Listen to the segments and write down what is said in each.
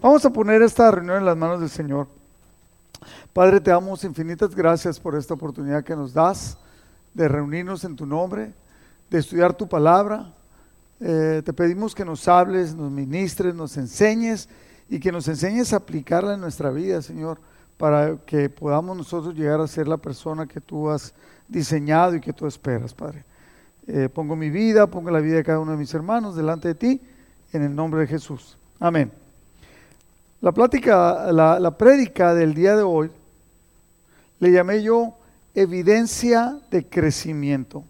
Vamos a poner esta reunión en las manos del Señor. Padre, te damos infinitas gracias por esta oportunidad que nos das de reunirnos en tu nombre, de estudiar tu palabra. Eh, te pedimos que nos hables, nos ministres, nos enseñes y que nos enseñes a aplicarla en nuestra vida, Señor, para que podamos nosotros llegar a ser la persona que tú has diseñado y que tú esperas, Padre. Eh, pongo mi vida, pongo la vida de cada uno de mis hermanos delante de ti, en el nombre de Jesús. Amén. La plática, la, la prédica del día de hoy, le llamé yo evidencia de crecimiento.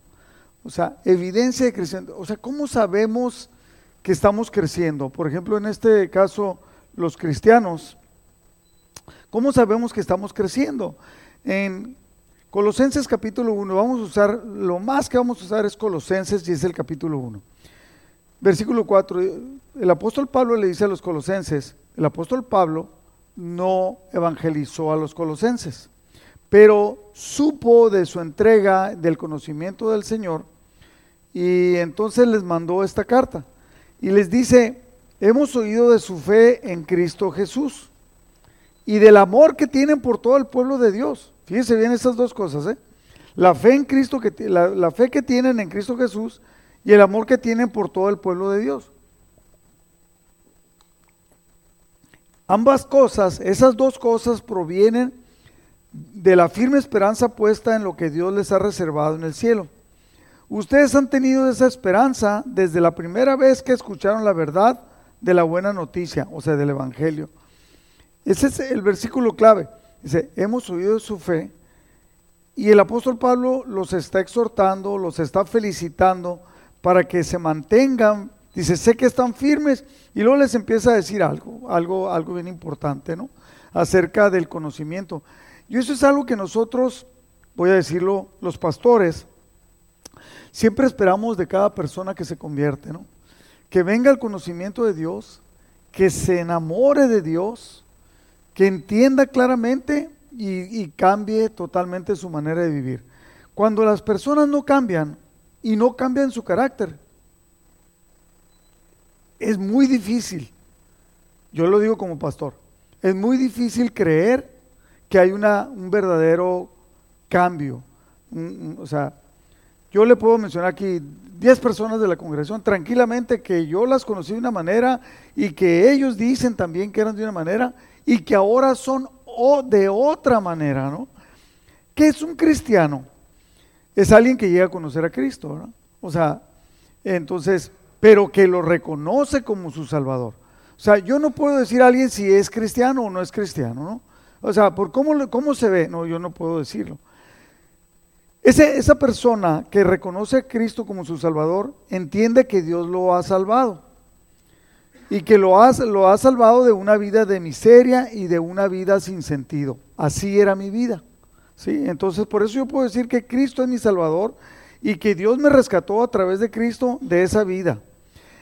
O sea, evidencia de crecimiento. O sea, ¿cómo sabemos que estamos creciendo? Por ejemplo, en este caso, los cristianos, ¿cómo sabemos que estamos creciendo? En Colosenses capítulo 1, vamos a usar, lo más que vamos a usar es Colosenses y es el capítulo 1. Versículo 4, el apóstol Pablo le dice a los colosenses, el apóstol Pablo no evangelizó a los colosenses, pero supo de su entrega, del conocimiento del Señor, y entonces les mandó esta carta. Y les dice, hemos oído de su fe en Cristo Jesús y del amor que tienen por todo el pueblo de Dios. Fíjense bien estas dos cosas, ¿eh? La fe en Cristo, que, la, la fe que tienen en Cristo Jesús y el amor que tienen por todo el pueblo de Dios. Ambas cosas, esas dos cosas provienen de la firme esperanza puesta en lo que Dios les ha reservado en el cielo. Ustedes han tenido esa esperanza desde la primera vez que escucharon la verdad de la buena noticia, o sea, del Evangelio. Ese es el versículo clave. Dice, hemos oído de su fe y el apóstol Pablo los está exhortando, los está felicitando para que se mantengan Dice, sé que están firmes y luego les empieza a decir algo, algo, algo bien importante, ¿no? Acerca del conocimiento. Y eso es algo que nosotros, voy a decirlo, los pastores, siempre esperamos de cada persona que se convierte, ¿no? Que venga el conocimiento de Dios, que se enamore de Dios, que entienda claramente y, y cambie totalmente su manera de vivir. Cuando las personas no cambian y no cambian su carácter, es muy difícil, yo lo digo como pastor, es muy difícil creer que hay una, un verdadero cambio. o sea, yo le puedo mencionar aquí 10 personas de la congregación tranquilamente que yo las conocí de una manera y que ellos dicen también que eran de una manera y que ahora son de otra manera, ¿no? ¿Qué es un cristiano? Es alguien que llega a conocer a Cristo, ¿no? O sea, entonces, pero que lo reconoce como su Salvador. O sea, yo no puedo decir a alguien si es cristiano o no es cristiano, ¿no? O sea, por cómo, cómo se ve, no, yo no puedo decirlo. Ese, esa persona que reconoce a Cristo como su Salvador entiende que Dios lo ha salvado y que lo ha, lo ha salvado de una vida de miseria y de una vida sin sentido. Así era mi vida. ¿sí? Entonces, por eso yo puedo decir que Cristo es mi Salvador y que Dios me rescató a través de Cristo de esa vida.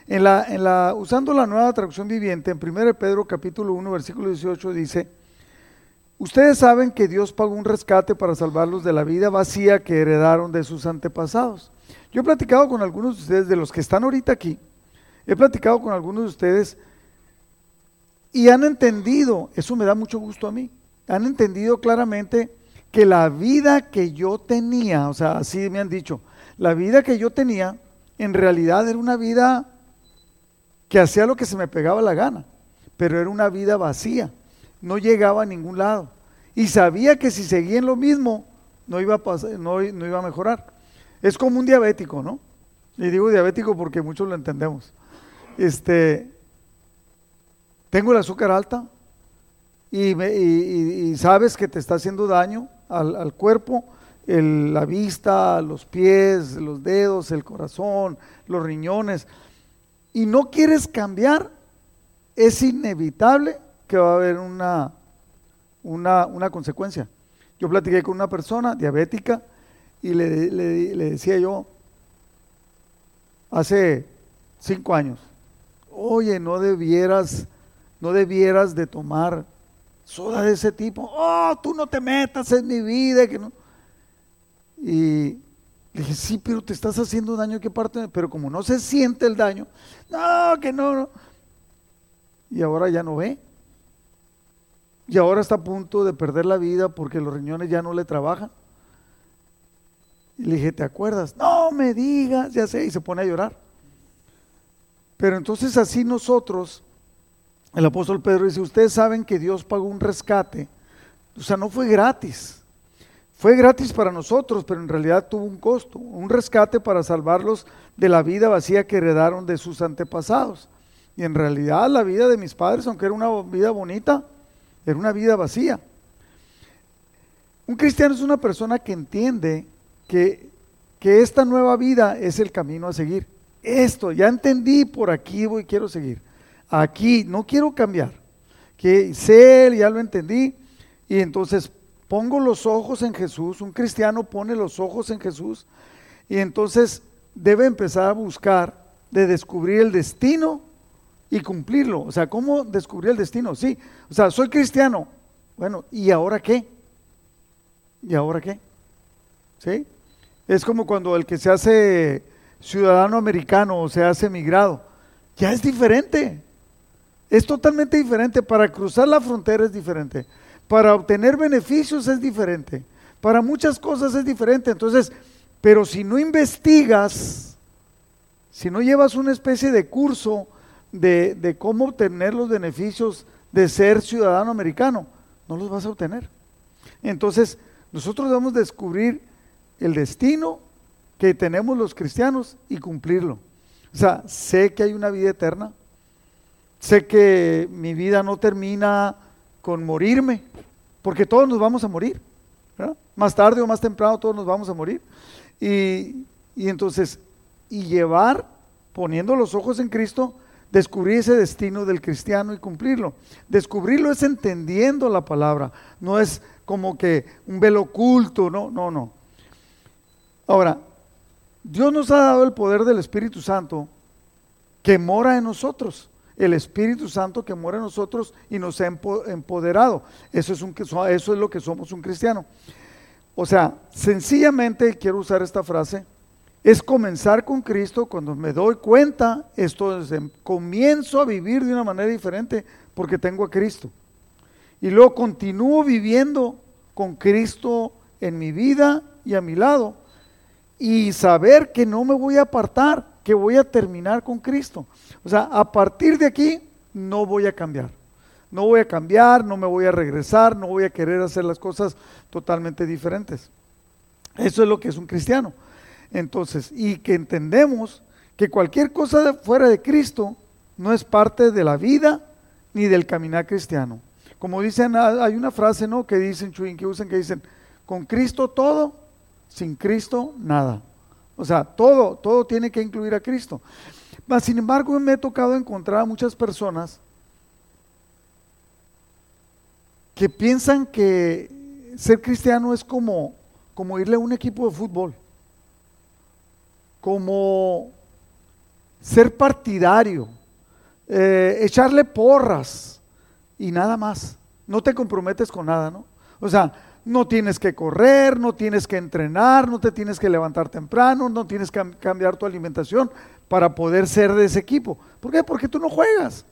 En la, en la, usando la nueva traducción viviente, en 1 Pedro capítulo 1, versículo 18 dice, ustedes saben que Dios pagó un rescate para salvarlos de la vida vacía que heredaron de sus antepasados. Yo he platicado con algunos de ustedes, de los que están ahorita aquí, he platicado con algunos de ustedes y han entendido, eso me da mucho gusto a mí, han entendido claramente que la vida que yo tenía, o sea, así me han dicho, la vida que yo tenía en realidad era una vida que hacía lo que se me pegaba la gana, pero era una vida vacía, no llegaba a ningún lado. Y sabía que si seguía en lo mismo, no iba a, pasar, no, iba a mejorar. Es como un diabético, ¿no? Y digo diabético porque muchos lo entendemos. Este, tengo el azúcar alta y, y, sabes que te está haciendo daño al, cuerpo, la vista, los pies, los dedos, el corazón, los riñones y no quieres cambiar, es inevitable que va a haber una, una, consecuencia. Yo platiqué con una persona diabética y le, le, decía yo, hace cinco años, oye, no debieras, no debieras de tomar soda de ese tipo. Oh, tú no te metas en mi vida. Que no. Y le dije, sí, pero te estás haciendo daño, ¿qué parte? Pero como no se siente el daño, no, que no, no. Y ahora ya no ve. y ahora está a punto de perder la vida porque los riñones ya no le trabajan. Y le dije, ¿te acuerdas? No me digas, ya sé, y se pone a llorar. Pero entonces así nosotros, el apóstol Pedro dice, ustedes saben que Dios pagó un rescate. O sea, no fue gratis. Fue gratis para nosotros, pero en realidad tuvo un costo, un rescate para salvarlos de la vida vacía que heredaron de sus antepasados. Y en realidad la vida de mis padres, aunque era una vida bonita, era una vida vacía. Un cristiano es una persona que entiende que, que esta nueva vida es el camino a seguir. Esto, ya entendí, por aquí voy, quiero seguir. Aquí, no quiero cambiar. Que sé, ya lo entendí, y entonces pongo los ojos en Jesús, un cristiano pone los ojos en Jesús y entonces debe empezar a buscar de descubrir el destino y cumplirlo. O sea, ¿cómo descubrir el destino? Sí, o sea, soy cristiano. Bueno, ¿y ahora qué? ¿Y ahora qué? ¿Sí? Es como cuando el que se hace ciudadano americano o se hace migrado, ya es diferente. Es totalmente diferente. Para cruzar la frontera es diferente. Para obtener beneficios es diferente. Para muchas cosas es diferente. Entonces, pero si no investigas, si no llevas una especie de curso de, cómo obtener los beneficios de ser ciudadano americano, no los vas a obtener. Entonces, nosotros debemos descubrir el destino que tenemos los cristianos y cumplirlo. O sea, sé que hay una vida eterna, sé que mi vida no termina con morirme, porque todos nos vamos a morir. Más tarde o más temprano todos nos vamos a morir. Y, y entonces, y llevar, poniendo los ojos en Cristo, descubrir ese destino del cristiano y cumplirlo. Descubrirlo es entendiendo la palabra, no es como que un velo oculto, no, no, no. Ahora, Dios nos ha dado el poder del Espíritu Santo que mora en nosotros el Espíritu Santo que muere en nosotros y nos ha empoderado. Eso es, un, eso es lo que somos un cristiano. O sea, sencillamente quiero usar esta frase, es comenzar con Cristo cuando me doy cuenta, esto es, comienzo a vivir de una manera diferente porque tengo a Cristo. Y luego continúo viviendo con Cristo en mi vida y a mi lado. Y saber que no me voy a apartar, que voy a terminar con Cristo. O sea, a partir de aquí no voy a cambiar. No voy a cambiar, no me voy a regresar, no voy a querer hacer las cosas totalmente diferentes. Eso es lo que es un cristiano. Entonces, y que entendemos que cualquier cosa fuera de Cristo no es parte de la vida ni del caminar cristiano. Como dicen, hay una frase, ¿no? Que dicen, que usan, que dicen, con Cristo todo, sin Cristo nada. O sea, todo, todo tiene que incluir a Cristo sin embargo, me he tocado encontrar a muchas personas que piensan que ser cristiano es como, como irle a un equipo de fútbol, como ser partidario, eh, echarle porras y nada más. No te comprometes con nada, ¿no? O sea, no tienes que correr, no tienes que entrenar, no te tienes que levantar temprano, no tienes que cambiar tu alimentación para poder ser de ese equipo. ¿Por qué? Porque tú no juegas.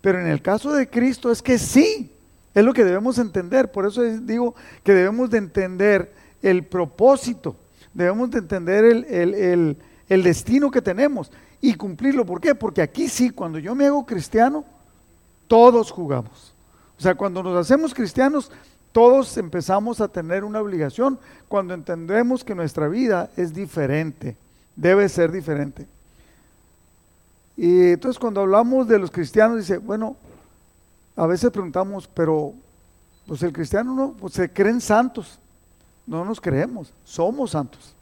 Pero en el caso de Cristo es que sí, es lo que debemos entender. Por eso digo que debemos de entender el propósito, debemos de entender el, el destino que tenemos y cumplirlo. ¿Por qué? Porque aquí sí, cuando yo me hago cristiano, todos jugamos. O sea, cuando nos hacemos cristianos, todos empezamos a tener una obligación cuando entendemos que nuestra vida es diferente, debe ser diferente. Y entonces cuando hablamos de los cristianos, dice, bueno, a veces preguntamos, pero pues el cristiano no, pues se creen santos. No nos creemos, somos santos.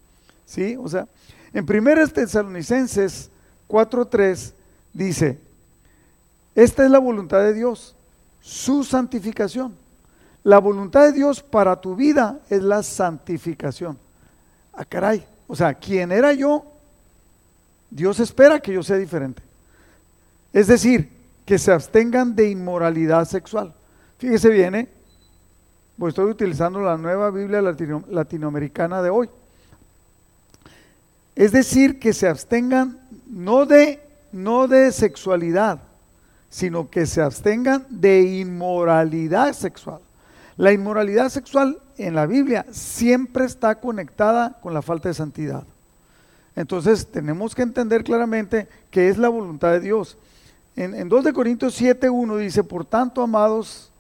¿Sí? O sea, en 1 Tesalonicenses 4:3 dice, esta es la voluntad de Dios, su santificación la voluntad de Dios para tu vida es la santificación. Ah, caray. O sea, ¿quién era yo? Dios espera que yo sea diferente. Es decir, que se abstengan de inmoralidad sexual. Fíjese bien, ¿eh? pues estoy utilizando la nueva Biblia latinoamericana de hoy. Es decir, que se abstengan no de, no de sexualidad, sino que se abstengan de inmoralidad sexual. La inmoralidad sexual en la Biblia siempre está conectada con la falta de santidad. Entonces tenemos que entender claramente que es la voluntad de Dios. En, 2 de Corintios 7.1 dice, por tanto, amados,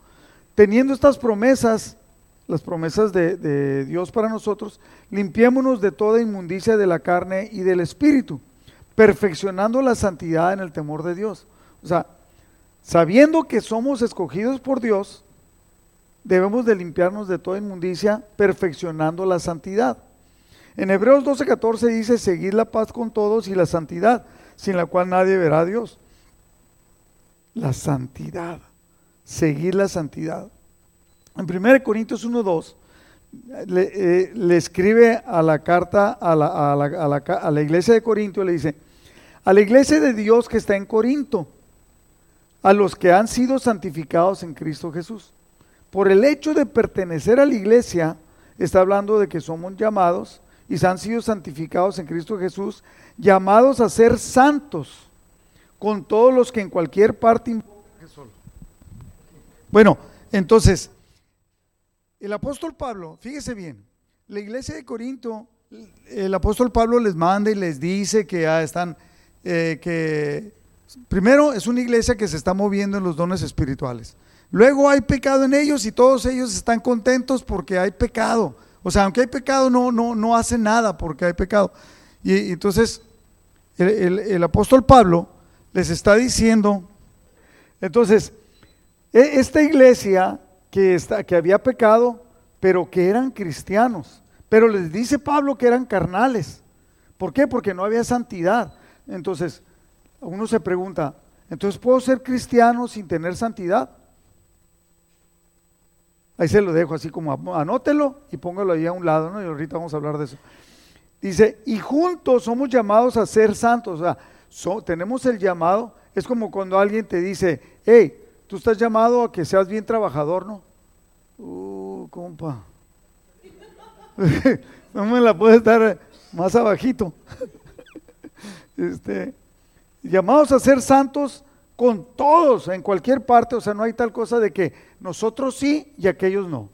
teniendo estas promesas, las promesas de, de Dios para nosotros, limpiémonos de toda inmundicia de la carne y del espíritu, perfeccionando la santidad en el temor de Dios. O sea, sabiendo que somos escogidos por Dios, debemos de limpiarnos de toda inmundicia, perfeccionando la santidad. En Hebreos 12:14 dice, seguid la paz con todos y la santidad, sin la cual nadie verá a Dios. La santidad, seguir la santidad. En 1 Corintios 1:2 le, eh, le, escribe a la carta a la, a, la, a, la, a la iglesia de Corinto, le dice, a la iglesia de Dios que está en Corinto, a los que han sido santificados en Cristo Jesús por el hecho de pertenecer a la iglesia, está hablando de que somos llamados y se han sido santificados en Cristo Jesús, llamados a ser santos con todos los que en cualquier parte. Bueno, entonces, el apóstol Pablo, fíjese bien, la iglesia de Corinto, el apóstol Pablo les manda y les dice que ya están, eh, que primero es una iglesia que se está moviendo en los dones espirituales. Luego hay pecado en ellos y todos ellos están contentos porque hay pecado. O sea, aunque hay pecado, no, no, no nada porque hay pecado. Y, entonces, el, apóstol Pablo les está diciendo, entonces, e, esta iglesia que, está, que había pecado, pero que eran cristianos, pero les dice Pablo que eran carnales. ¿Por qué? Porque no había santidad. Entonces, uno se pregunta, entonces, ¿puedo ser cristiano sin tener santidad? Ahí se lo dejo así como anótelo y póngalo ahí a un lado, ¿no? Y ahorita vamos a hablar de eso. Dice, y juntos somos llamados a ser santos. O sea, tenemos el llamado. Es como cuando alguien te dice, hey, tú estás llamado a que seas bien trabajador, ¿no? Uh, compa. no me la puedes dar más abajito. este, llamados a ser santos con todos en cualquier parte, o sea, no hay tal cosa de que nosotros sí y aquellos no.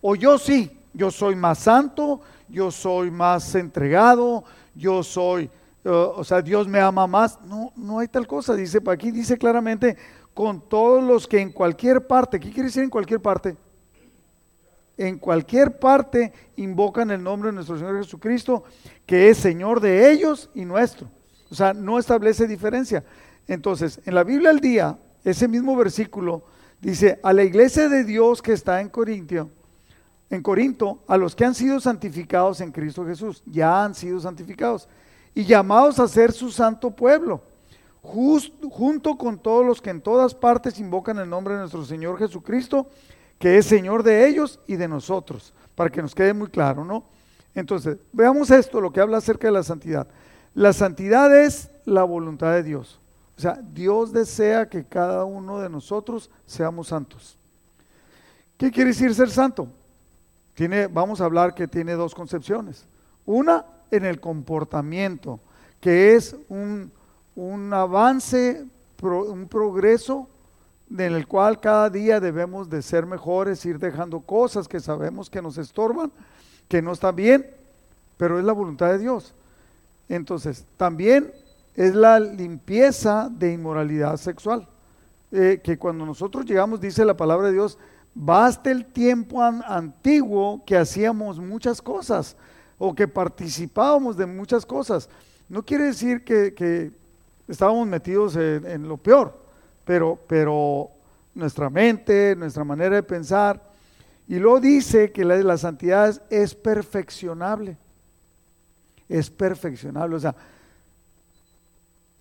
O yo sí, yo soy más santo, yo soy más entregado, yo soy, uh, o sea, Dios me ama más. No, no hay tal cosa, dice, aquí dice claramente, con todos los que en cualquier parte, ¿qué quiere decir en cualquier parte? En cualquier parte invocan el nombre de nuestro Señor Jesucristo, que es Señor de ellos y nuestro. O sea, no establece diferencia. Entonces, en la Biblia al día, ese mismo versículo dice, a la iglesia de Dios que está en Corintio, en Corinto, a los que han sido santificados en Cristo Jesús, ya han sido santificados y llamados a ser su santo pueblo, junto con todos los que en todas partes invocan el nombre de nuestro Señor Jesucristo, que es Señor de ellos y de nosotros, para que nos quede muy claro, ¿no? Entonces, veamos esto, lo que habla acerca de la santidad. La santidad es la voluntad de Dios. O sea, Dios desea que cada uno de nosotros seamos santos. ¿Qué quiere decir ser santo? Tiene, vamos a hablar que tiene dos concepciones. Una en el comportamiento, que es un, un avance, un progreso en el cual cada día debemos de ser mejores, ir dejando cosas que sabemos que nos estorban, que no están bien, pero es la voluntad de Dios. Entonces, también es la limpieza de inmoralidad sexual. Eh, que cuando nosotros llegamos, dice la palabra de Dios, basta el tiempo antiguo que hacíamos muchas cosas o que participábamos de muchas cosas. No quiere decir que, estábamos metidos en, lo peor, pero, pero nuestra mente, nuestra manera de pensar, y luego dice que la, la santidad es perfeccionable. Es perfeccionable. O sea,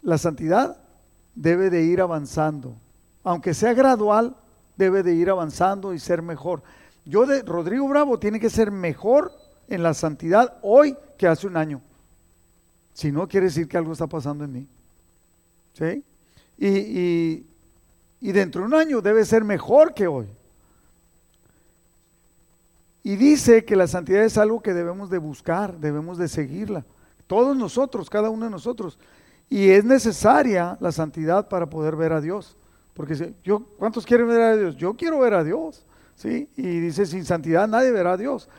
la santidad debe de ir avanzando. Aunque sea gradual, debe de ir avanzando y ser mejor. Yo de Rodrigo Bravo tiene que ser mejor en la santidad hoy que hace un año. Si no, quiere decir que algo está pasando en mí. ¿Sí? Y, y dentro de un año debe ser mejor que hoy. Y dice que la santidad es algo que debemos de buscar, debemos de seguirla. Todos nosotros, cada uno de nosotros. Y es necesaria la santidad para poder ver a Dios. Porque yo, ¿cuántos quieren ver a Dios? Yo quiero ver a Dios. ¿sí? Y dice, sin santidad nadie verá a Dios.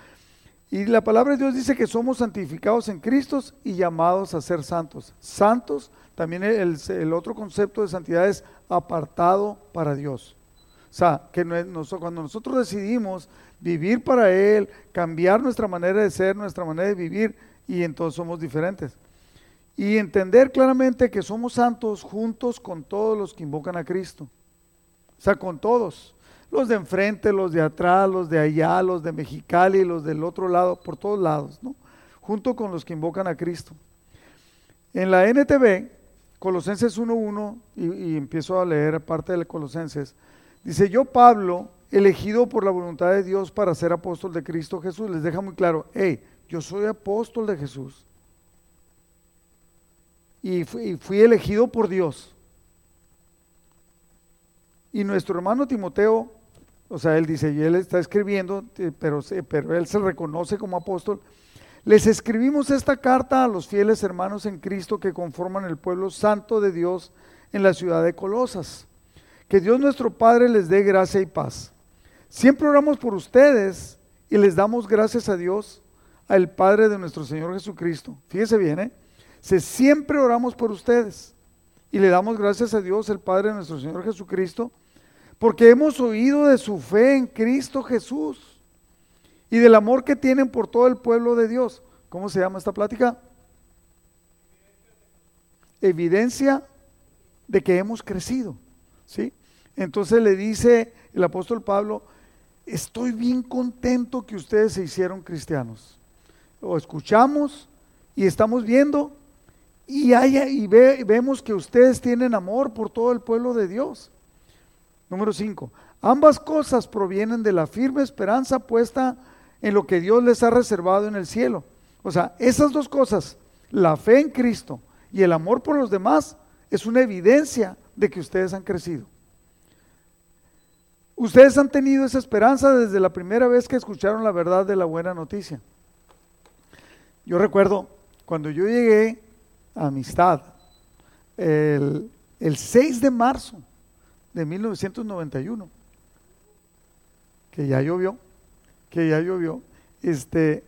Y la palabra de Dios dice que somos santificados en Cristo y llamados a ser santos. Santos, también el, otro concepto de santidad es apartado para Dios. O sea, que cuando nosotros decidimos vivir para Él, cambiar nuestra manera de ser, nuestra manera de vivir, y entonces somos diferentes. Y entender claramente que somos santos juntos con todos los que invocan a Cristo. O sea, con todos. Los de enfrente, los de atrás, los de allá, los de Mexicali, los del otro lado, por todos lados, ¿no? Junto con los que invocan a Cristo. En la NTV, Colosenses 1.1, y, y empiezo a leer parte de Colosenses, dice, yo Pablo, elegido por la voluntad de Dios para ser apóstol de Cristo Jesús, les deja muy claro, hey, yo soy apóstol de Jesús. Y fui, elegido por Dios. Y nuestro hermano Timoteo, o sea, él dice, y él está escribiendo, eh, pero, pero él se reconoce como apóstol. Les escribimos esta carta a los fieles hermanos en Cristo que conforman el pueblo santo de Dios en la ciudad de Colosas. Que Dios nuestro Padre les dé gracia y paz. Siempre oramos por ustedes y les damos gracias a Dios al Padre de nuestro Señor Jesucristo. Fíjese bien, ¿eh? Se, siempre oramos por ustedes y le damos gracias a Dios, el Padre de nuestro Señor Jesucristo, porque hemos oído de su fe en Cristo Jesús y del amor que tienen por todo el pueblo de Dios. ¿Cómo se llama esta plática? Evidencia de que hemos crecido, ¿sí? Entonces le dice el apóstol Pablo, estoy bien contento que ustedes se hicieron cristianos o escuchamos y estamos viendo y, y vemos que ustedes tienen amor por todo el pueblo de Dios. Número 5. Ambas cosas provienen de la firme esperanza puesta en lo que Dios les ha reservado en el cielo. O sea, esas dos cosas, la fe en Cristo y el amor por los demás, es una evidencia de que ustedes han crecido. Ustedes han tenido esa esperanza desde la primera vez que escucharon la verdad de la buena noticia. Yo recuerdo cuando yo llegué Amistad, el, 6 de marzo de 1991, que ya llovió, que ya llovió, este,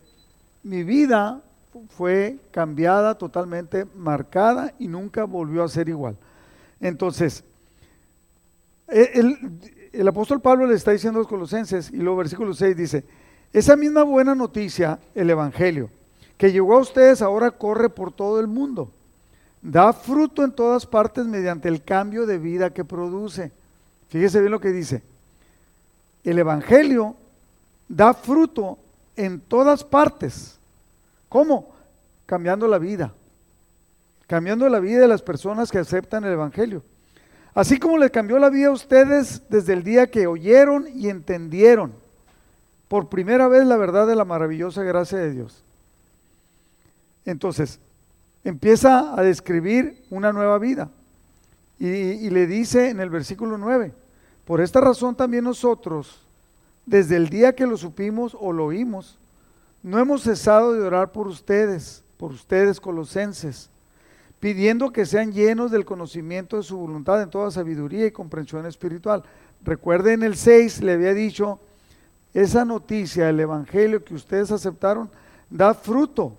mi vida fue cambiada totalmente, marcada y nunca volvió a ser igual. Entonces, e, el, el, apóstol Pablo le está diciendo a los colosenses y luego versículo 6 dice, esa misma buena noticia, el Evangelio, que llegó a ustedes ahora corre por todo el mundo. Da fruto en todas partes mediante el cambio de vida que produce. Fíjese bien lo que dice. El Evangelio da fruto en todas partes. ¿Cómo? Cambiando la vida. Cambiando la vida de las personas que aceptan el Evangelio. Así como le cambió la vida a ustedes desde el día que oyeron y entendieron por primera vez la verdad de la maravillosa gracia de Dios. Entonces, empieza a describir una nueva vida. Y, le dice en el versículo 9, por esta razón también nosotros, desde el día que lo supimos o lo oímos, no hemos cesado de orar por ustedes, por ustedes colosenses, pidiendo que sean llenos del conocimiento de su voluntad en toda sabiduría y comprensión espiritual. Recuerden el 6, le había dicho, esa noticia, el Evangelio que ustedes aceptaron, da fruto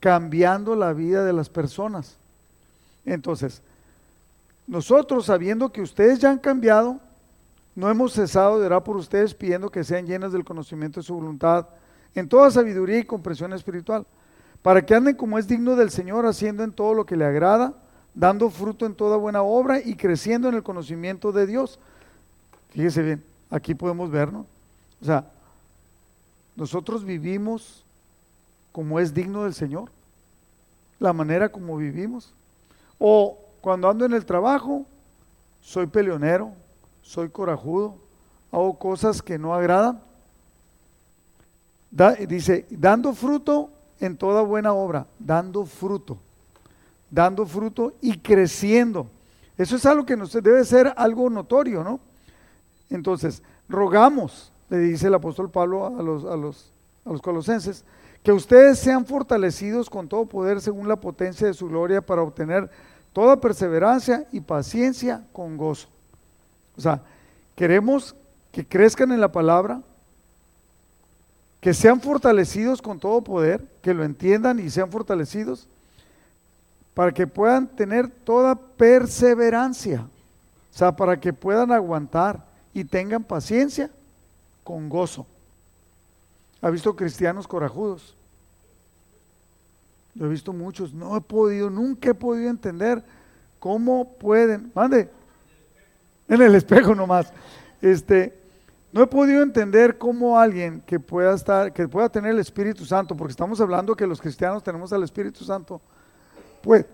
cambiando la vida de las personas. Entonces, nosotros sabiendo que ustedes ya han cambiado, no hemos cesado de orar por ustedes pidiendo que sean llenas del conocimiento de su voluntad en toda sabiduría y comprensión espiritual, para que anden como es digno del Señor, haciendo en todo lo que le agrada, dando fruto en toda buena obra y creciendo en el conocimiento de Dios. Fíjese bien, aquí podemos vernos. O sea, nosotros vivimos como es digno del Señor la manera como vivimos. O cuando ando en el trabajo, soy peleonero, soy corajudo, hago cosas que no agradan. dice, dando fruto en toda buena obra, dando fruto, dando fruto y creciendo. Eso es algo que debe ser algo notorio, ¿no? Entonces, rogamos, le dice el apóstol Pablo a los, a los, a los colosenses, que ustedes sean fortalecidos con todo poder según la potencia de su gloria para obtener toda perseverancia y paciencia con gozo. O sea, queremos que crezcan en la palabra, que sean fortalecidos con todo poder, que lo entiendan y sean fortalecidos, para que puedan tener toda perseverancia, o sea, para que puedan aguantar y tengan paciencia con gozo. ¿Ha visto cristianos corajudos? Yo he visto muchos, no he podido, nunca he podido entender cómo pueden, mande, en el espejo nomás. Este, no he podido entender cómo alguien que pueda estar, que pueda tener el Espíritu Santo, porque estamos hablando que los cristianos tenemos al Espíritu Santo, pues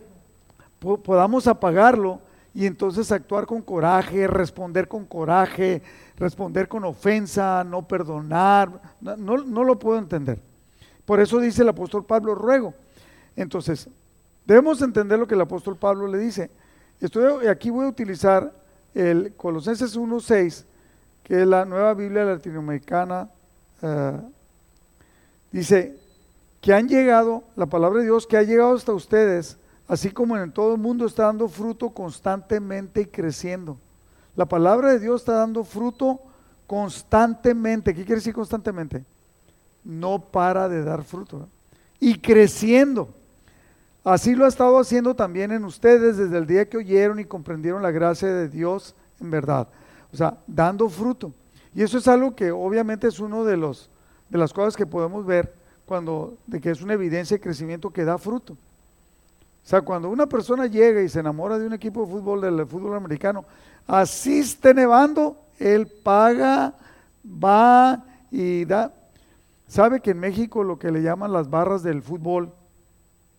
podamos apagarlo y entonces actuar con coraje, responder con coraje, responder con ofensa, no perdonar, no, no lo puedo entender. Por eso dice el apóstol Pablo, ruego. Entonces, debemos entender lo que el apóstol Pablo le dice. Estoy, aquí voy a utilizar el Colosenses 1.6, que es la nueva Biblia latinoamericana. Eh, dice que han llegado, la palabra de Dios, que ha llegado hasta ustedes, así como en todo el mundo está dando fruto constantemente y creciendo. La palabra de Dios está dando fruto constantemente. ¿Qué quiere decir constantemente? No para de dar fruto. Y creciendo. Así lo ha estado haciendo también en ustedes desde el día que oyeron y comprendieron la gracia de Dios en verdad. O sea, dando fruto. Y eso es algo que obviamente es uno de los de las cosas que podemos ver cuando de que es una evidencia de crecimiento que da fruto. O sea, cuando una persona llega y se enamora de un equipo de fútbol del fútbol americano, así esté nevando, él paga, va y da. ¿Sabe que en México lo que le llaman las barras del fútbol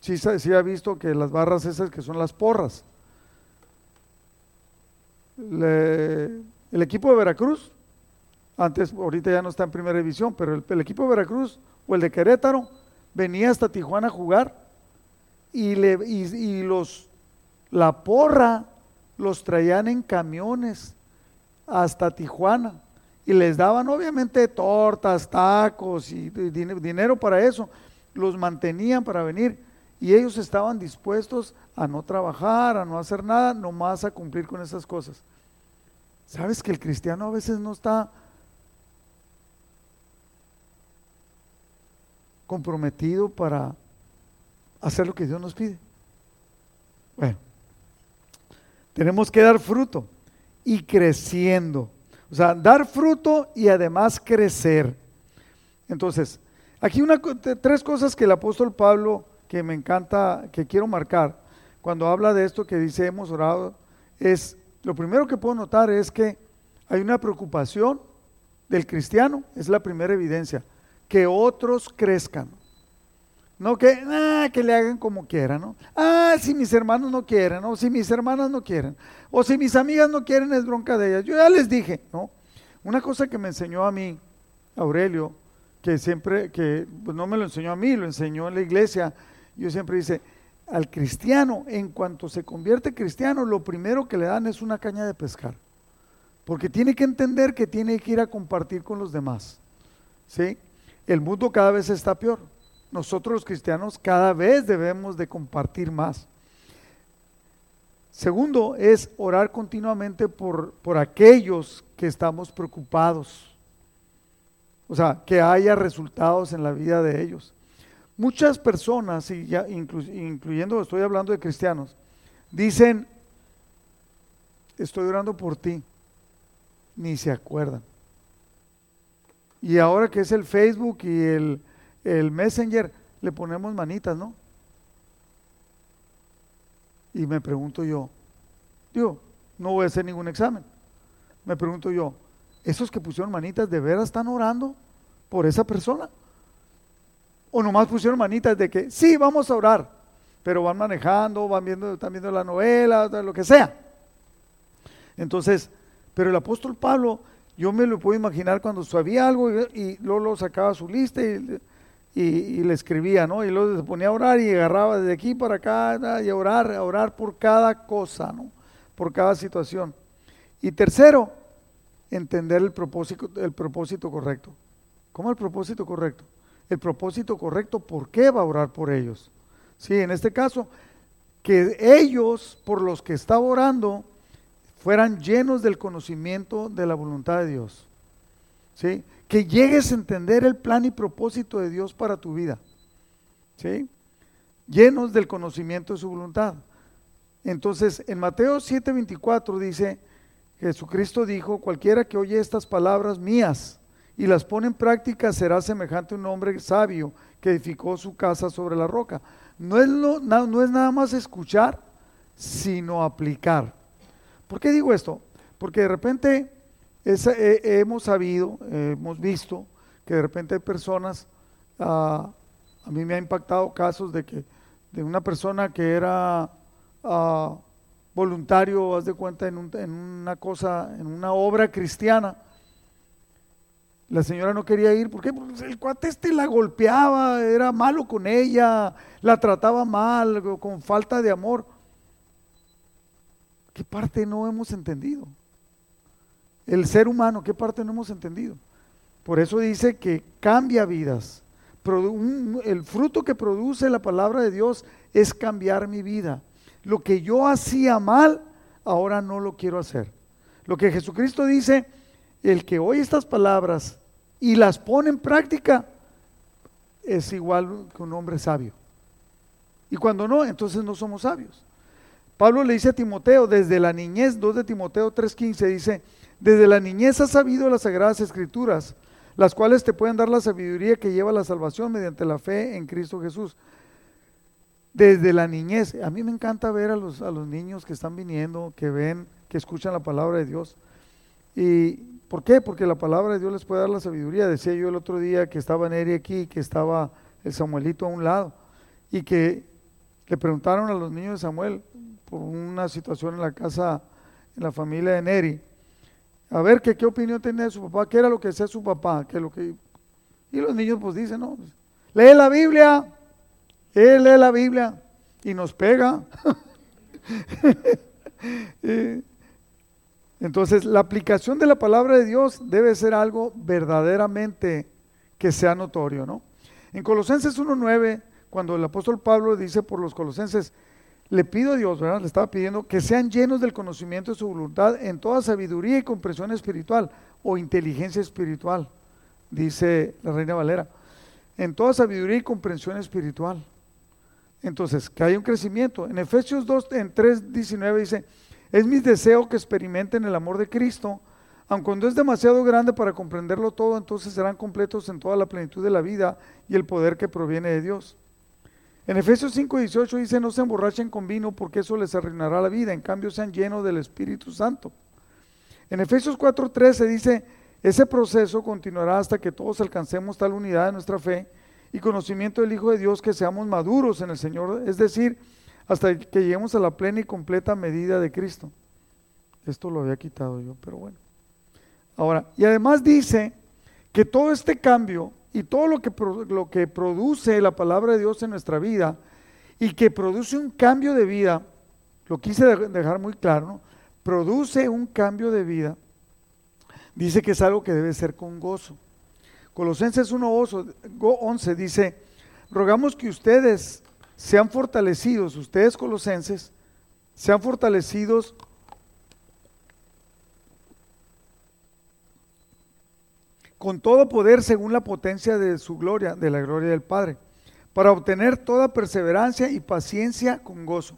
sí, sí ha visto que las barras esas que son las porras. el equipo de Veracruz, antes, ahorita ya no está en primera división, pero el, equipo de Veracruz o el de Querétaro venía hasta Tijuana a jugar y, le, y, los, la porra los traían en camiones hasta Tijuana y les daban obviamente tortas, tacos y dinero para eso, los mantenían para venir y ellos estaban dispuestos a no trabajar, a no hacer nada, nomás a cumplir con esas cosas. ¿Sabes que el cristiano a veces no está comprometido para hacer lo que Dios nos pide? Bueno, tenemos que dar fruto y creciendo. O sea, dar fruto y además crecer. Entonces, aquí una, tres cosas que el apóstol Pablo que me encanta, que quiero marcar, cuando habla de esto que dice hemos orado, es, lo primero que puedo notar es que hay una preocupación del cristiano, es la primera evidencia, que otros crezcan. No que, ah, que le hagan como quieran, ¿no? Ah, si mis hermanos no quieren, o si mis hermanas no quieren, o si mis amigas no quieren, es bronca de ellas. Yo ya les dije, ¿no? Una cosa que me enseñó a mí, Aurelio, que siempre, que pues no me lo enseñó a mí, lo enseñó en la iglesia, yo siempre dice, al cristiano, en cuanto se convierte cristiano, lo primero que le dan es una caña de pescar. Porque tiene que entender que tiene que ir a compartir con los demás. ¿Sí? El mundo cada vez está peor. Nosotros los cristianos cada vez debemos de compartir más. Segundo es orar continuamente por, por aquellos que estamos preocupados. O sea, que haya resultados en la vida de ellos. Muchas personas, y ya incluyendo, estoy hablando de cristianos, dicen, estoy orando por ti, ni se acuerdan. Y ahora que es el Facebook y el, el Messenger, le ponemos manitas, ¿no? Y me pregunto yo, digo, no voy a hacer ningún examen. Me pregunto yo, ¿esos que pusieron manitas de veras están orando por esa persona? O nomás pusieron manitas de que sí, vamos a orar, pero van manejando, van viendo, están viendo la novela, lo que sea. Entonces, pero el apóstol Pablo, yo me lo puedo imaginar cuando sabía algo y, luego lo sacaba su lista y, le escribía, ¿no? Y luego se ponía a orar y agarraba desde aquí para acá y a orar, a orar por cada cosa, ¿no? Por cada situación. Y tercero, entender el propósito, el propósito correcto. ¿Cómo el propósito correcto? El propósito correcto, ¿por qué va a orar por ellos? Sí, en este caso, que ellos por los que estaba orando fueran llenos del conocimiento de la voluntad de Dios. ¿Sí? Que llegues a entender el plan y propósito de Dios para tu vida. ¿Sí? Llenos del conocimiento de su voluntad. Entonces, en Mateo 7:24 dice, Jesucristo dijo, cualquiera que oye estas palabras mías y las pone en práctica será semejante a un hombre sabio que edificó su casa sobre la roca. No es, no es nada más escuchar, sino aplicar. ¿Por qué digo esto? Porque de repente hemos sabido, hemos visto que de repente hay personas, ah, a mí me ha impactado casos de que de una persona que era uh, voluntario, haz de cuenta, en, una cosa, en una obra cristiana. La señora no quería ir, ¿por qué? Porque el cuate este la golpeaba, era malo con ella, la trataba mal, con falta de amor. ¿Qué parte no hemos entendido? El ser humano, ¿qué parte no hemos entendido? Por eso dice que cambia vidas. El fruto que produce la palabra de Dios es cambiar mi vida. Lo que yo hacía mal, ahora no lo quiero hacer. Lo que Jesucristo dice, el que oye estas palabras y las pone en práctica, es igual que un hombre sabio. Y cuando no, entonces no somos sabios. Pablo le dice a Timoteo, desde la niñez, 2 de Timoteo 3:15, dice, desde la niñez has sabido las sagradas escrituras, las cuales te pueden dar la sabiduría que lleva a la salvación mediante la fe en Cristo Jesús desde la niñez. A mí me encanta ver a los, a los niños que están viniendo, que ven, que escuchan la palabra de Dios. ¿Y por qué? Porque la palabra de Dios les puede dar la sabiduría. Decía yo el otro día que estaba Neri aquí, que estaba el Samuelito a un lado, y que le preguntaron a los niños de Samuel por una situación en la casa, en la familia de Neri, a ver que, qué opinión tenía de su papá, qué era lo que decía su papá, qué lo que... Y los niños pues dicen, no, lee la Biblia, él lee la Biblia y nos pega. Entonces, la aplicación de la palabra de Dios debe ser algo verdaderamente que sea notorio, ¿no? En Colosenses 1.9, cuando el apóstol Pablo dice por los colosenses, le pido a Dios, ¿verdad? Le estaba pidiendo que sean llenos del conocimiento de su voluntad en toda sabiduría y comprensión espiritual o inteligencia espiritual, dice la Reina Valera. En toda sabiduría y comprensión espiritual. Entonces, que hay un crecimiento. En Efesios 2, en 3, 19 dice, es mi deseo que experimenten el amor de Cristo, aun cuando es demasiado grande para comprenderlo todo, entonces serán completos en toda la plenitud de la vida y el poder que proviene de Dios. En Efesios 5, 18 dice, no se emborrachen con vino porque eso les arruinará la vida, en cambio sean llenos del Espíritu Santo. En Efesios 4, 13 dice, ese proceso continuará hasta que todos alcancemos tal unidad de nuestra fe y conocimiento del Hijo de Dios que seamos maduros en el Señor, es decir, hasta que lleguemos a la plena y completa medida de Cristo. Esto lo había quitado yo, pero bueno. Ahora, y además dice que todo este cambio y todo lo que, lo que produce la palabra de Dios en nuestra vida y que produce un cambio de vida, lo quise dejar muy claro, ¿no? produce un cambio de vida, dice que es algo que debe ser con gozo. Colosenses 1.11 dice, rogamos que ustedes sean fortalecidos, ustedes colosenses, sean fortalecidos con todo poder según la potencia de su gloria, de la gloria del Padre, para obtener toda perseverancia y paciencia con gozo,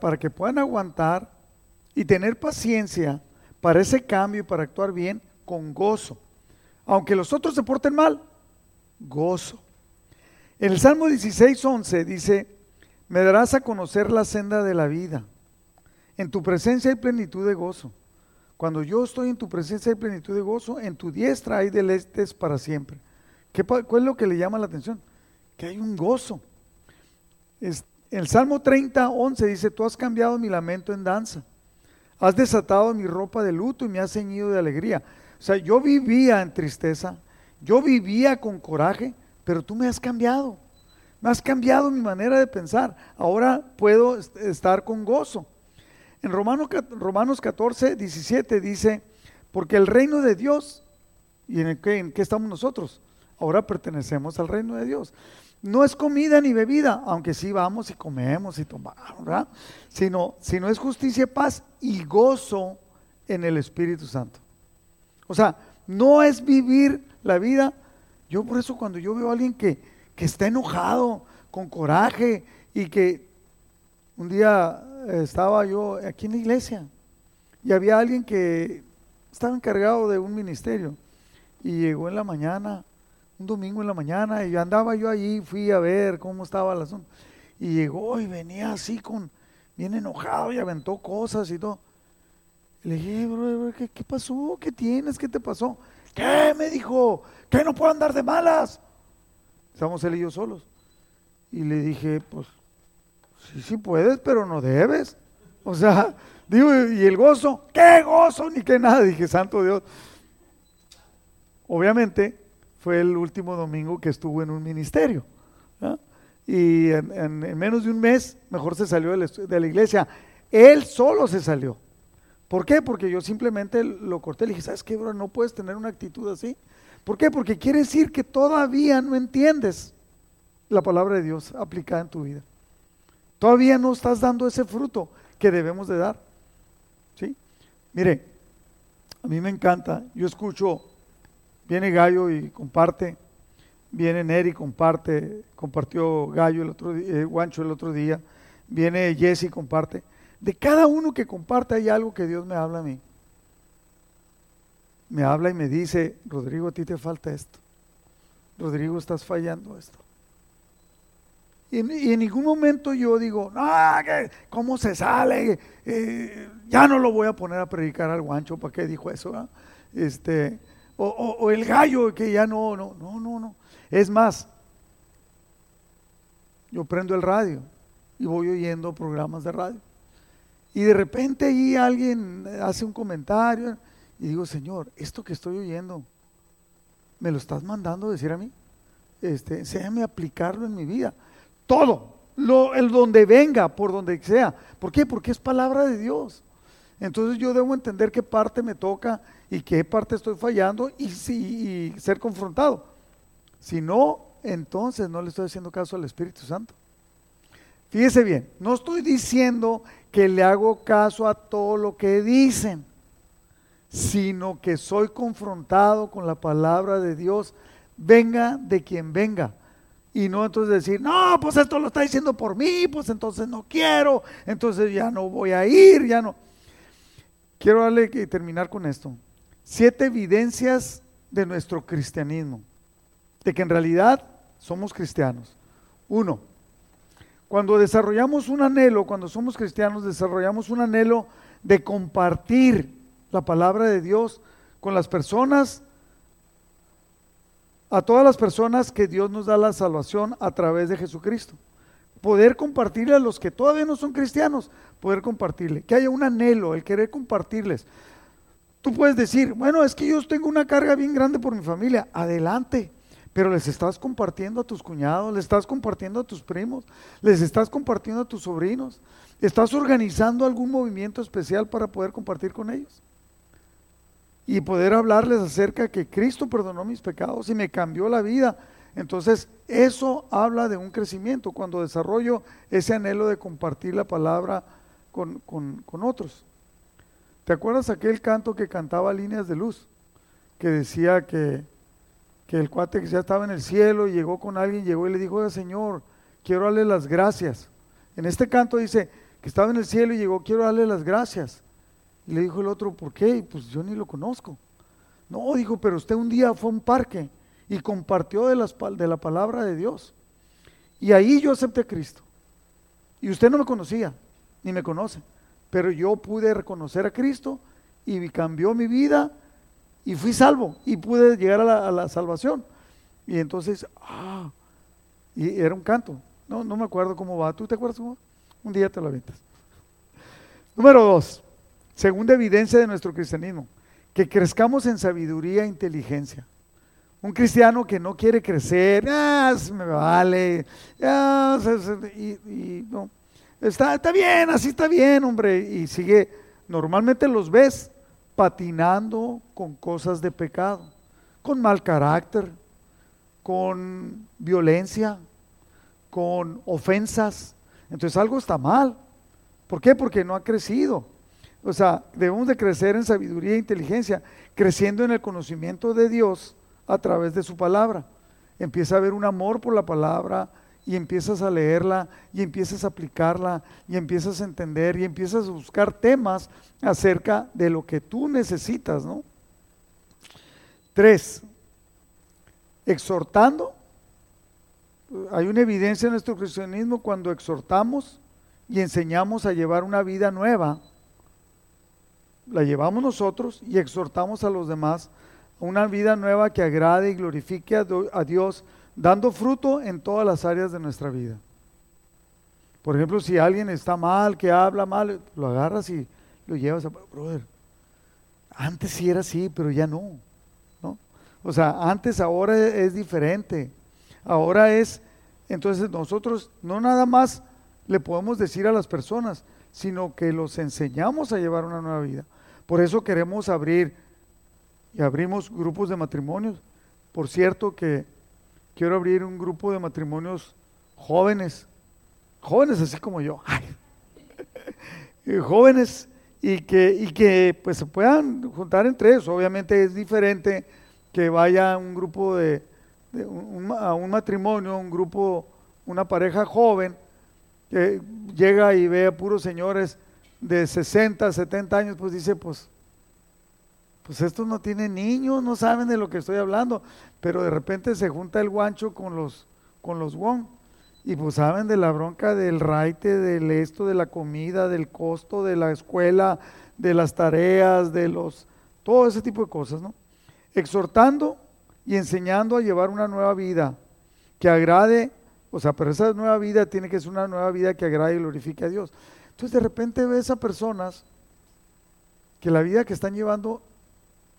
para que puedan aguantar y tener paciencia para ese cambio y para actuar bien con gozo aunque los otros se porten mal, gozo. El Salmo 16, 11 dice, me darás a conocer la senda de la vida. En tu presencia hay plenitud de gozo. Cuando yo estoy en tu presencia hay plenitud de gozo, en tu diestra hay deleites para siempre. ¿Qué, ¿Cuál es lo que le llama la atención? Que hay un gozo. El Salmo 30, 11 dice, tú has cambiado mi lamento en danza. Has desatado mi ropa de luto y me has ceñido de alegría. O sea, yo vivía en tristeza, yo vivía con coraje, pero tú me has cambiado. Me has cambiado mi manera de pensar. Ahora puedo estar con gozo. En Romanos, Romanos 14, 17 dice, porque el reino de Dios, ¿y en en qué estamos nosotros? ahora pertenecemos al reino de Dios. No es comida ni bebida, aunque sí vamos y comemos y tomamos, ¿verdad? Sino, sino es justicia, paz y gozo en el Espíritu Santo. O sea, no es vivir la vida. Yo por eso cuando yo veo a alguien que, que está enojado, con coraje y que un día estaba yo aquí en la iglesia y había alguien que estaba encargado de un ministerio y llegó en la mañana, un domingo en la mañana, y andaba yo allí, fui a ver cómo estaba el asunto. Y llegó y venía así con, bien enojado y aventó cosas y todo. Le dije, bro, ¿qué, ¿qué, pasó? ¿Qué tienes? ¿Qué te pasó? ¿Qué? Me dijo, ¿qué no puedo andar de malas? Estamos él y yo solos. Y le dije, pues, sí, sí puedes, pero no debes. O sea, digo, ¿y el gozo? ¿Qué gozo? Ni qué nada. Dije, santo Dios. Obviamente fue el último domingo que estuvo en un ministerio. Y en, menos de un mes, mejor se salió de la, iglesia. Él solo se salió. ¿Por qué? Porque yo simplemente lo corté. Le dije, ¿sabes qué, bro? No puedes tener una actitud así. ¿Por qué? Porque quiere decir que todavía no entiendes la palabra de Dios aplicada en tu vida. Todavía no estás dando ese fruto que debemos de dar. ¿Sí? Mire, a mí me encanta. Yo escucho Viene Gallo y comparte. Viene Neri y comparte. Compartió Gallo el otro día, eh, Guancho el otro día. Viene Jesse y comparte. De cada uno que comparte hay algo que Dios me habla a mí. Me habla y me dice, Rodrigo, a ti te falta esto. Rodrigo, estás fallando esto. Y en, ningún momento yo digo, no, ¿cómo se sale? Eh, ya no lo voy a poner a predicar al guancho, ¿para qué dijo eso? Este, o, el gallo que ya no, no, no, no, no. Es más, yo prendo el radio y voy oyendo programas de radio. Y de repente ahí alguien hace un comentario y digo, Señor, esto que estoy oyendo, ¿me lo estás mandando a decir a mí? Este, déjame aplicarlo en mi vida. Todo, lo, el donde venga, por donde sea. ¿Por qué? Porque es palabra de Dios. Entonces yo debo entender qué parte me toca y qué parte estoy fallando y, si, ser confrontado. Si no, entonces no le estoy haciendo caso al Espíritu Santo. Fíjese bien, no estoy diciendo que le hago caso a todo lo que dicen, sino que soy confrontado con la palabra de Dios, venga de quien venga. Y no entonces decir, no, pues esto lo está diciendo por mí, pues entonces no quiero, entonces ya no voy a ir, ya no. Quiero darle que terminar con esto. Siete evidencias de nuestro cristianismo, de que en realidad somos cristianos. Uno, cuando desarrollamos un anhelo, cuando somos cristianos, desarrollamos un anhelo de compartir la palabra de Dios con las personas, a todas las personas que Dios nos da la salvación a través de Jesucristo. Poder compartirle a los que todavía no son cristianos, poder compartirle, que haya un anhelo, el querer compartirles. Tú puedes decir, bueno, es que yo tengo una carga bien grande por mi familia. Adelante. Pero les estás compartiendo a tus cuñados, les estás compartiendo a tus primos, les estás compartiendo a tus sobrinos. ¿Estás organizando algún movimiento especial para poder compartir con ellos? Y poder hablarles acerca de que Cristo perdonó mis pecados y me cambió la vida. Entonces, eso habla de un crecimiento cuando desarrollo ese anhelo de compartir la palabra con, con otros. ¿Te acuerdas aquel canto que cantaba Líneas de Luz? Que decía que, el cuate que ya estaba en el cielo llegó con alguien, llegó y le dijo, Señor, quiero darle las gracias. En este canto dice que estaba en el cielo y llegó, quiero darle las gracias. Y le dijo el otro, ¿por qué? Pues yo ni lo conozco. No, dijo, pero usted un día fue a un parque y compartió de, de la palabra de Dios. Y ahí yo acepté a Cristo. Y usted no me conocía, ni me conoce pero yo pude reconocer a Cristo y cambió mi vida y fui salvo y pude llegar a la, salvación. Y entonces, ah, y era un canto. No, no me acuerdo cómo va. ¿Tú te acuerdas cómo va? Un día te lo aventas. Número dos, segunda evidencia de nuestro cristianismo, que crezcamos en sabiduría e inteligencia. Un cristiano que no quiere crecer, ah, me vale, ah, y, y no, Está, está bien, así está bien, hombre. Y sigue, normalmente los ves patinando con cosas de pecado, con mal carácter, con violencia, con ofensas. Entonces algo está mal. ¿Por qué? Porque no ha crecido. O sea, debemos de crecer en sabiduría e inteligencia, creciendo en el conocimiento de Dios a través de su palabra. Empieza a haber un amor por la palabra y empiezas a leerla y empiezas a aplicarla y empiezas a entender y empiezas a buscar temas acerca de lo que tú necesitas, ¿no? Tres, exhortando. Hay una evidencia en nuestro cristianismo cuando exhortamos y enseñamos a llevar una vida nueva. La llevamos nosotros y exhortamos a los demás a una vida nueva que agrade y glorifique a Dios, dando fruto en todas las áreas de nuestra vida. Por ejemplo, si alguien está mal, que habla mal, lo agarras y lo llevas a, brother, antes sí era así, pero ya no. O sea, antes, ahora es diferente. Ahora es, entonces nosotros no nada más le podemos decir a las personas, sino que los enseñamos a llevar una nueva vida. Por eso queremos abrir y abrimos grupos de matrimonios. Por cierto que quiero abrir un grupo de matrimonios jóvenes, jóvenes así como yo, jóvenes y que, y que pues se puedan juntar entre ellos. Obviamente es diferente que vaya un grupo de, un, a un matrimonio, un grupo, una pareja joven, que llega y ve a puros señores de 60, 70 años, pues dice, pues, pues estos no tienen niños, no saben de lo que estoy hablando, pero de repente se junta el guancho con los, con los wong, y pues saben de la bronca del raite, del esto, de la comida, del costo, de la escuela, de las tareas, de los, todo ese tipo de cosas, ¿no? exhortando y enseñando a llevar una nueva vida que agrade, o sea, pero esa nueva vida tiene que ser una nueva vida que agrade y glorifique a Dios. Entonces de repente ves a personas que la vida que están llevando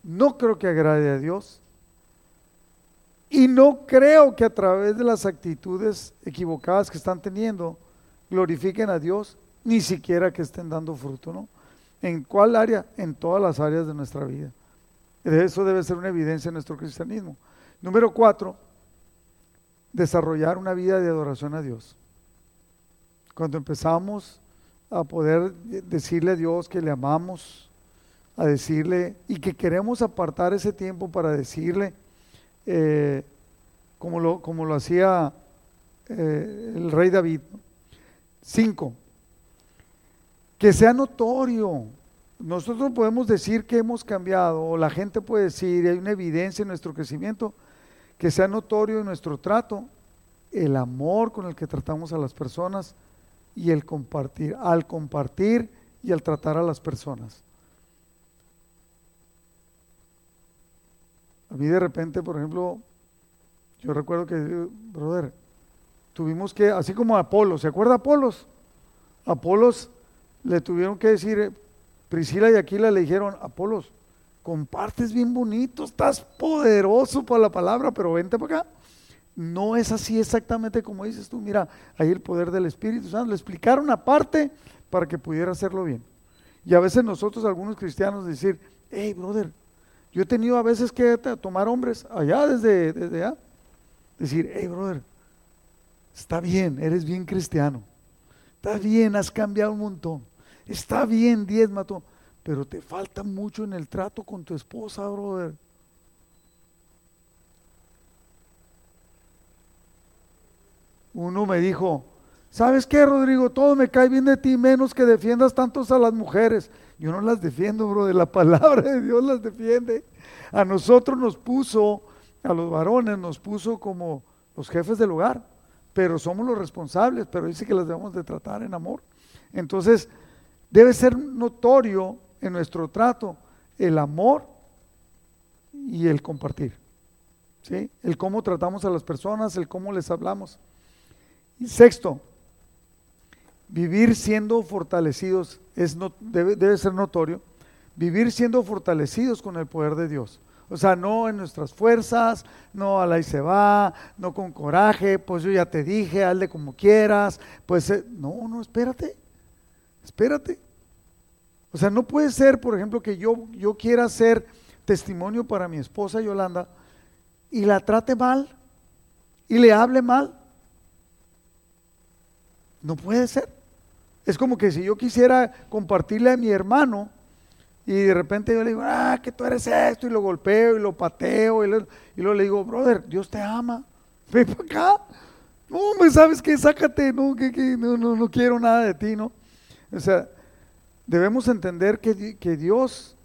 no creo que agrade a Dios. Y no creo que a través de las actitudes equivocadas que están teniendo glorifiquen a Dios, ni siquiera que estén dando fruto, ¿no? ¿En cuál área? En todas las áreas de nuestra vida. Eso debe ser una evidencia en nuestro cristianismo. Número cuatro, desarrollar una vida de adoración a Dios. Cuando empezamos a poder decirle a Dios que le amamos, a decirle y que queremos apartar ese tiempo para decirle, eh, como, lo, como lo hacía eh, el rey David. Cinco, que sea notorio nosotros podemos decir que hemos cambiado, o la gente puede decir, y hay una evidencia en nuestro crecimiento, que sea notorio en nuestro trato, el amor con el que tratamos a las personas y el compartir, al compartir y al tratar a las personas. A mí de repente, por ejemplo, yo recuerdo que, brother, tuvimos que, así como Apolo, ¿se acuerda Apolos? Apolos le tuvieron que decir, Priscila y Aquila le dijeron, Apolos, compartes bien bonito, estás poderoso para la palabra, pero vente para acá. No es así exactamente como dices tú. Mira, ahí el poder del Espíritu Santo. Le explicaron aparte para que pudiera hacerlo bien. Y a veces nosotros, algunos cristianos, decir, hey, brother, yo he tenido a veces que tomar hombres allá desde, desde allá. Decir, hey, brother, está bien, eres bien cristiano. Está bien, has cambiado un montón. Está bien, diez mató, pero te falta mucho en el trato con tu esposa, brother. Uno me dijo, ¿sabes qué, Rodrigo? Todo me cae bien de ti, menos que defiendas tantos a las mujeres. Yo no las defiendo, brother, la palabra de Dios las defiende. A nosotros nos puso, a los varones nos puso como los jefes del hogar, pero somos los responsables, pero dice que las debemos de tratar en amor. Entonces, Debe ser notorio en nuestro trato el amor y el compartir. ¿sí? El cómo tratamos a las personas, el cómo les hablamos. Sexto, vivir siendo fortalecidos es no, debe, debe ser notorio. Vivir siendo fortalecidos con el poder de Dios. O sea, no en nuestras fuerzas, no a la y se va, no con coraje, pues yo ya te dije, hazle como quieras, pues eh, no, no, espérate. Espérate. O sea, no puede ser, por ejemplo, que yo, yo quiera ser testimonio para mi esposa Yolanda y la trate mal y le hable mal. No puede ser. Es como que si yo quisiera compartirle a mi hermano y de repente yo le digo, ah, que tú eres esto, y lo golpeo y lo pateo, y, luego le digo, brother, Dios te ama, ven para acá. No, me sabes que sácate, no, que, no, no, no, quiero nada de ti, ¿no? O sea, debemos entender que, que Dios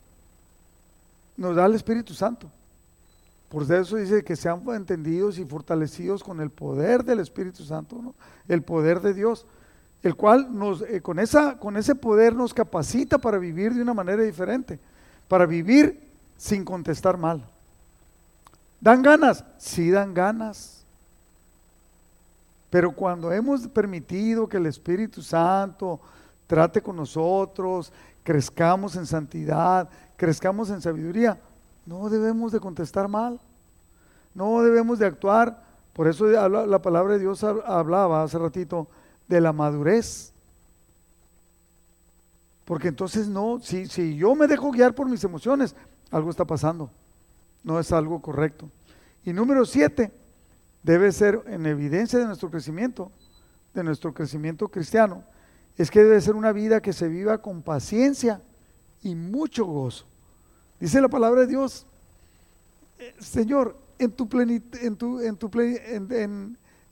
nos da el Espíritu Santo. Por eso dice que sean entendidos y fortalecidos con el poder del Espíritu Santo, ¿no? el poder de Dios el cual nos, eh, con, esa, con ese poder nos capacita para vivir de una manera diferente, para vivir sin contestar mal. ¿Dan ganas? Sí dan ganas. Pero cuando hemos permitido que el Espíritu Santo trate con nosotros, crezcamos en santidad, crezcamos en sabiduría, no debemos de contestar mal, no debemos de actuar. Por eso la palabra de Dios hablaba hace ratito, de la madurez. Porque entonces no, si, si yo me dejo guiar por mis emociones, algo está pasando. No es algo correcto. Y número siete, debe ser en evidencia de nuestro crecimiento, de nuestro crecimiento cristiano, es que debe ser una vida que se viva con paciencia y mucho gozo. Dice la palabra de Dios, eh, Señor, en tu, en, tu, en, tu,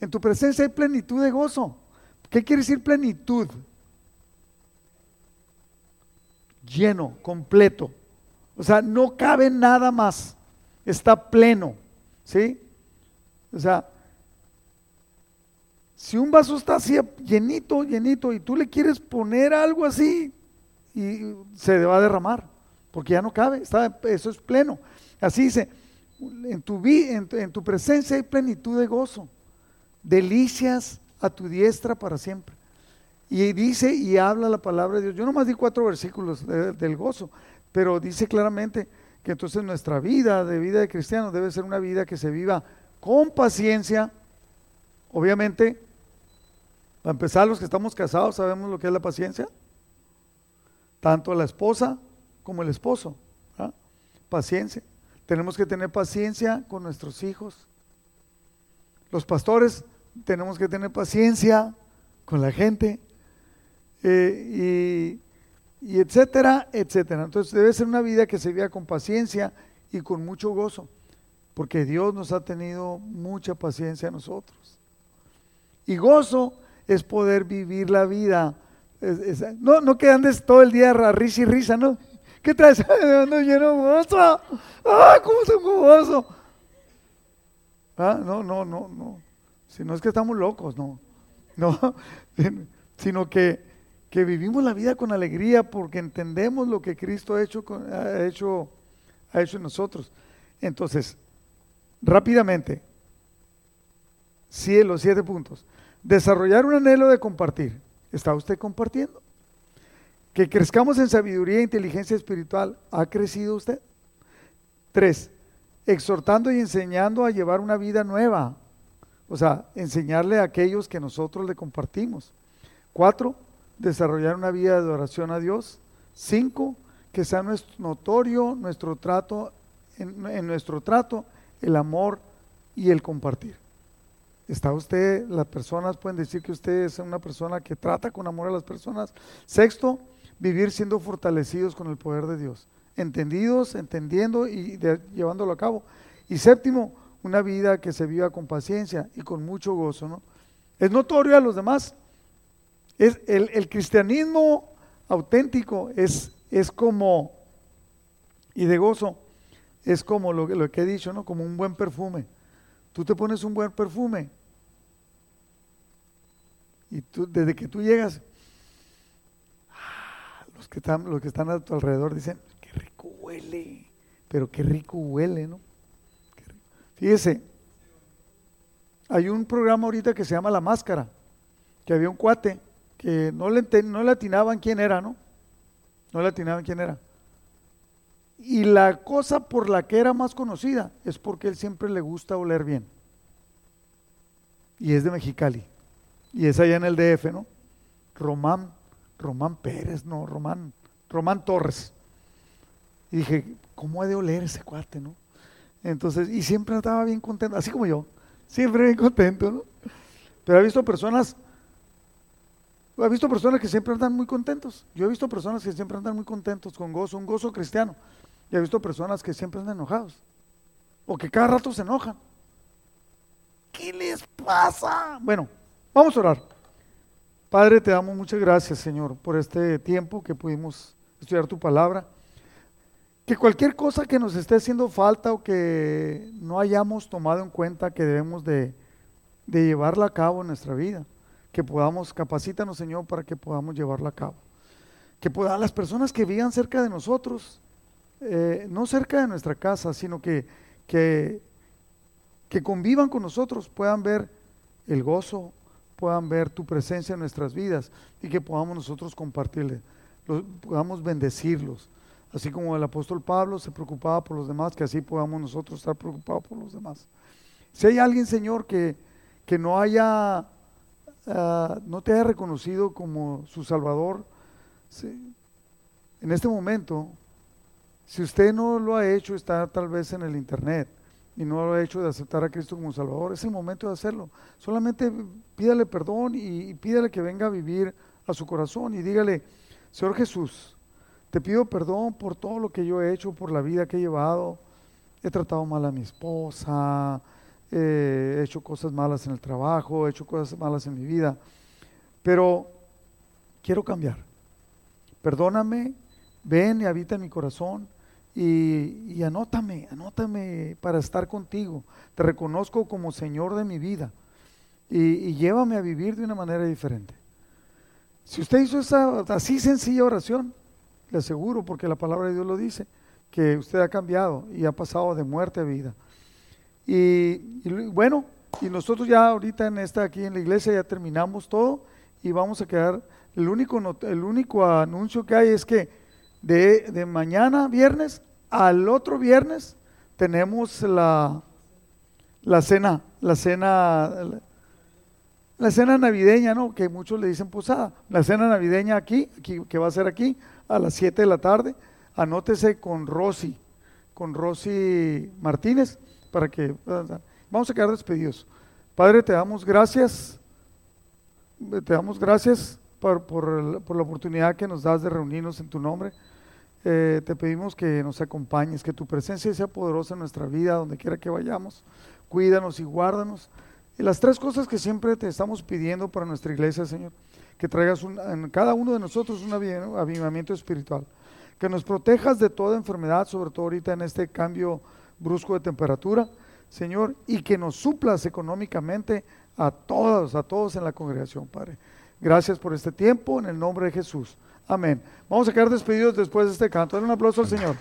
en tu presencia hay plenitud de gozo. ¿Qué quiere decir plenitud? Lleno, completo. O sea, no cabe nada más. Está pleno. ¿Sí? O sea, si un vaso está así llenito, llenito, y tú le quieres poner algo así, y se va a derramar, porque ya no cabe, eso es pleno. Así dice, en tu presencia hay plenitud de gozo, delicias a tu diestra para siempre. Y dice y habla la palabra de Dios. Yo nomás di cuatro versículos del gozo, pero dice claramente que entonces nuestra vida de vida de cristiano debe ser una vida que se viva con paciencia. Obviamente, para empezar, los que estamos casados sabemos lo que es la paciencia. Tanto la esposa como el esposo. Paciencia. Tenemos que tener paciencia con nuestros hijos. Los pastores tenemos que tener paciencia con la gente, eh, y, etcétera, etcétera. Entonces debe ser una vida que se viva con paciencia y con mucho gozo, porque Dios nos ha tenido mucha paciencia a nosotros. Y gozo es poder vivir la vida. no, no que andes todo el día a risa y risa, ¿no? ¿Qué traes? Ando lleno gozo. ¡Ah, cómo tengo gozo! Ah, no, no, no, no. Si no es que estamos locos, no. No, sino que, que vivimos la vida con alegría porque entendemos lo que Cristo ha hecho, ha hecho, ha hecho en nosotros. Entonces, rápidamente, los siete puntos. Desarrollar un anhelo de compartir. ¿Está usted compartiendo? Que crezcamos en sabiduría e inteligencia espiritual. ¿Ha crecido usted? Tres, exhortando y enseñando a llevar una vida nueva, o sea, enseñarle a aquellos que nosotros le compartimos. Cuatro, desarrollar una vida de oración a Dios. Cinco, que sea nuestro, notorio nuestro trato, en, nuestro trato, el amor y el compartir. ¿Está usted, las personas pueden decir que usted es una persona que trata con amor a las personas? Sexto, vivir siendo fortalecidos con el poder de Dios. Entendidos, entendiendo y llevándolo a cabo. Y séptimo, una vida que se viva con paciencia y con mucho gozo, ¿no? Es notorio a los demás. Es el, cristianismo auténtico es, es como, y de gozo, es como lo, lo que he dicho, ¿no? Como un buen perfume. Tú te pones un buen perfume y tú, desde que tú llegas, ah, los que están, los que están a tu alrededor dicen, qué rico huele, pero qué rico huele, ¿no? Fíjese, hay un programa ahorita que se llama La Máscara, que había un cuate que no le, no le atinaban quién era, ¿no? No le atinaban quién era. Y la cosa por la que era más conocida es porque él siempre le gusta oler bien. Y es de Mexicali. Y es allá en el DF, ¿no? Román, Román Pérez, no, Román, Román Torres. Y dije, ¿cómo ha de oler ese cuate, no? Entonces, y siempre estaba bien contento, así como yo, siempre bien contento, ¿no? Pero he visto personas, he visto personas que siempre andan muy contentos. Yo he visto personas que siempre andan muy contentos, con gozo, un gozo cristiano. Y he visto personas que siempre andan enojados. O que cada rato se enojan. ¿Qué les pasa? Bueno, vamos a orar. Padre, te damos muchas gracias, Señor, por este tiempo que pudimos estudiar tu palabra. Que cualquier cosa que nos esté haciendo falta o que no hayamos tomado en cuenta que debemos de, llevarla a cabo en nuestra vida, que podamos, capacítanos, Señor, para que podamos llevarla a cabo. Que puedan las personas que vivan cerca de nosotros, eh, no cerca de nuestra casa, sino que, que, que convivan con nosotros, puedan ver el gozo, puedan ver tu presencia en nuestras vidas y que podamos nosotros compartirle, podamos bendecirlos. Así como el apóstol Pablo se preocupaba por los demás, que así podamos nosotros estar preocupados por los demás. Si hay alguien, Señor, que, que no haya, ah, no te haya reconocido como su Salvador, en este momento, si usted no lo ha hecho, está tal vez en el Internet y no lo ha hecho de aceptar a Cristo como Salvador, es el momento de hacerlo. Solamente pídale perdón y, pídale que venga a vivir a su corazón y dígale, Señor Jesús, te pido perdón por todo lo que yo he hecho, por la vida que he llevado. He tratado mal a mi esposa, he hecho cosas malas en el trabajo, he hecho cosas malas en mi vida, pero quiero cambiar. Perdóname, ven y habita en mi corazón y, anótame, anótame para estar contigo. Te reconozco como Señor de mi vida y, llévame a vivir de una manera diferente. Si usted hizo esa así sencilla oración, le aseguro, porque la palabra de Dios lo dice, que usted ha cambiado y ha pasado de muerte a vida. Y, bueno, y nosotros ya ahorita en esta aquí en la iglesia ya terminamos todo y vamos a quedar. El único, el único anuncio que hay es que de, mañana, viernes, al otro viernes, tenemos la, la cena, la cena, la cena navideña, ¿no? Que muchos le dicen posada. La cena navideña aquí, aquí, que va a ser aquí, a las 7 de la tarde. Anótese con Rosy, con Rosy Martínez, para que vamos a quedar despedidos. Padre, te damos gracias, te damos gracias por, por, por la oportunidad que nos das de reunirnos en tu nombre. Eh, te pedimos que nos acompañes, que tu presencia sea poderosa en nuestra vida, donde quiera que vayamos. Cuídanos y guárdanos. Y las tres cosas que siempre te estamos pidiendo para nuestra iglesia, Señor, que traigas en cada uno de nosotros un avivamiento espiritual, que nos protejas de toda enfermedad, sobre todo ahorita en este cambio brusco de temperatura, Señor, y que nos suplas económicamente a todos, a todos en la congregación, Padre. Gracias por este tiempo, en el nombre de Jesús. Amén. Vamos a quedar despedidos después de este canto. Dale un aplauso al Señor.